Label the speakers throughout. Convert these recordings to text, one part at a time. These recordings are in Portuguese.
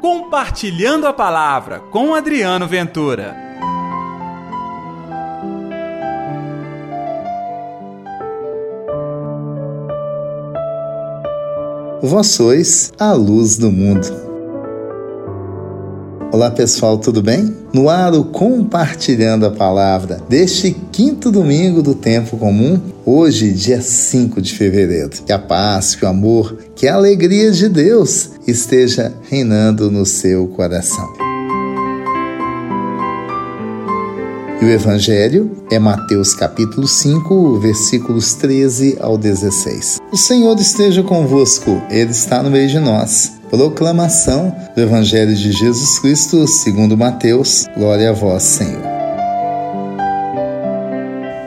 Speaker 1: Compartilhando a Palavra com Adriano Ventura.
Speaker 2: Vós sois a luz do mundo. Olá pessoal, tudo bem? No ar o Compartilhando a Palavra deste quinto domingo do Tempo Comum, hoje, dia 5 de fevereiro. Que a paz, que o amor, que a alegria de Deus esteja reinando no seu coração. E o Evangelho é Mateus capítulo 5, versículos 13 ao 16. O Senhor esteja convosco, Ele está no meio de nós. Proclamação do Evangelho de Jesus Cristo segundo Mateus. Glória a vós, Senhor.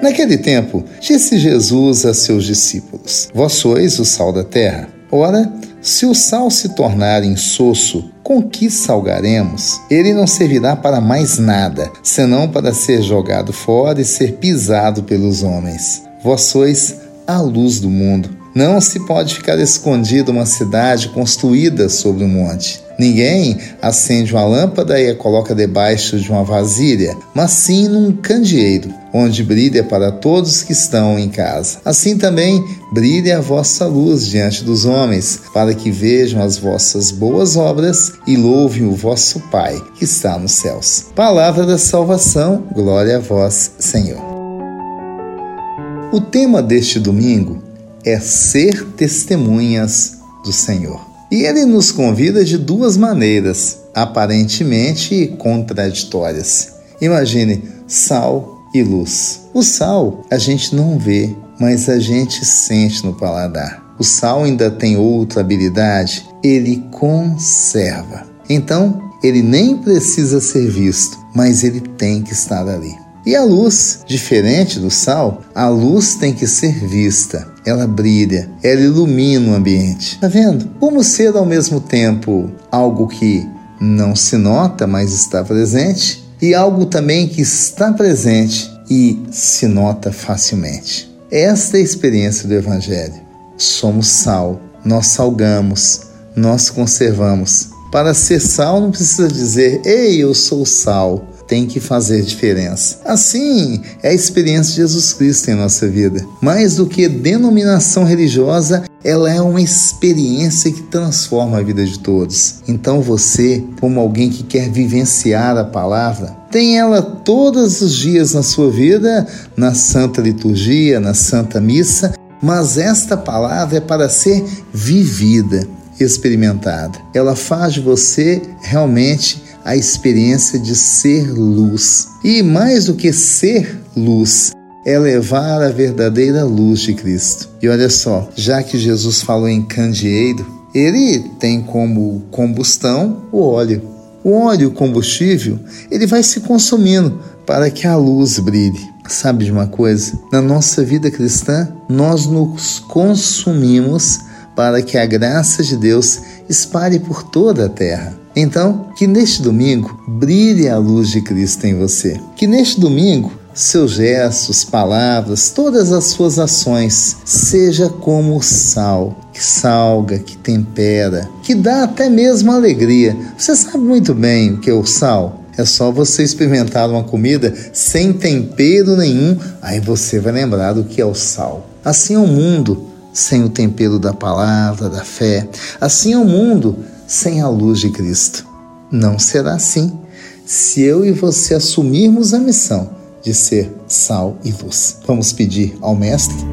Speaker 2: Naquele tempo, disse Jesus a seus discípulos: Vós sois o sal da terra. Ora, se o sal se tornar insosso, com que salgaremos? Ele não servirá para mais nada, senão para ser jogado fora e ser pisado pelos homens. Vós sois a luz do mundo. Não se pode ficar escondido uma cidade construída sobre um monte. Ninguém acende uma lâmpada e a coloca debaixo de uma vasilha, mas sim num candeeiro, onde brilha para todos que estão em casa. Assim também brilha a vossa luz diante dos homens, para que vejam as vossas boas obras e louvem o vosso Pai que está nos céus. Palavra da salvação, glória a vós, Senhor. O tema deste domingo é ser testemunhas do Senhor. E ele nos convida de duas maneiras, aparentemente contraditórias. Imagine sal e luz. O sal a gente não vê, mas a gente sente no paladar. O sal ainda tem outra habilidade, ele conserva. Então, ele nem precisa ser visto, mas ele tem que estar ali. E a luz, diferente do sal, a luz tem que ser vista. Ela brilha, ela ilumina o ambiente. Tá vendo? Como ser ao mesmo tempo algo que não se nota, mas está presente, e algo também que está presente e se nota facilmente. Esta é a experiência do Evangelho. Somos sal, nós salgamos, nós conservamos. Para ser sal, não precisa dizer, ei, eu sou sal tem que fazer diferença. Assim é a experiência de Jesus Cristo em nossa vida. Mais do que denominação religiosa, ela é uma experiência que transforma a vida de todos. Então você, como alguém que quer vivenciar a palavra, tem ela todos os dias na sua vida, na Santa Liturgia, na Santa Missa, mas esta palavra é para ser vivida, experimentada. Ela faz de você realmente a experiência de ser luz. E mais do que ser luz, é levar a verdadeira luz de Cristo. E olha só, já que Jesus falou em candeeiro, ele tem como combustão o óleo. O óleo, o combustível, ele vai se consumindo para que a luz brilhe. Sabe de uma coisa? Na nossa vida cristã, nós nos consumimos para que a graça de Deus espalhe por toda a terra. Então, que neste domingo brilhe a luz de Cristo em você. Que neste domingo seus gestos, palavras, todas as suas ações seja como o sal, que salga, que tempera, que dá até mesmo alegria. Você sabe muito bem o que é o sal? É só você experimentar uma comida sem tempero nenhum, aí você vai lembrar do que é o sal. Assim é o mundo sem o tempero da palavra, da fé. Assim é o mundo sem a luz de Cristo. Não será assim se eu e você assumirmos a missão de ser sal e luz. Vamos pedir ao Mestre?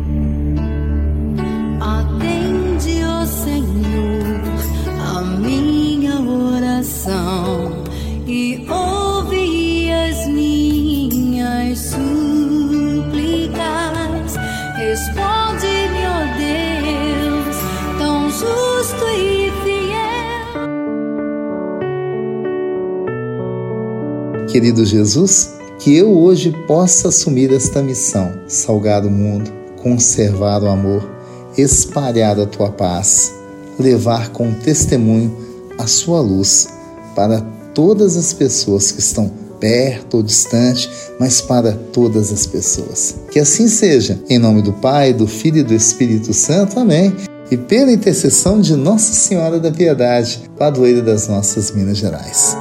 Speaker 2: Querido Jesus, que eu hoje possa assumir esta missão, salgar o mundo, conservar o amor, espalhar a tua paz, levar com testemunho a sua luz para todas as pessoas que estão perto ou distante, mas para todas as pessoas. Que assim seja. Em nome do Pai, do Filho e do Espírito Santo. Amém. e pela intercessão de Nossa Senhora da Piedade, padroeira das nossas Minas Gerais.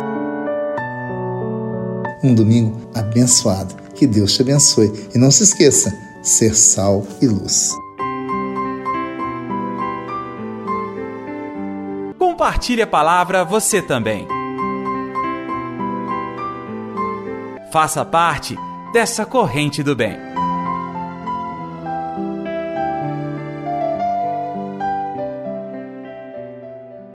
Speaker 2: Um domingo abençoado. Que Deus te abençoe. E não se esqueça, ser sal e luz.
Speaker 1: Compartilhe a palavra você também. Faça parte dessa corrente do bem.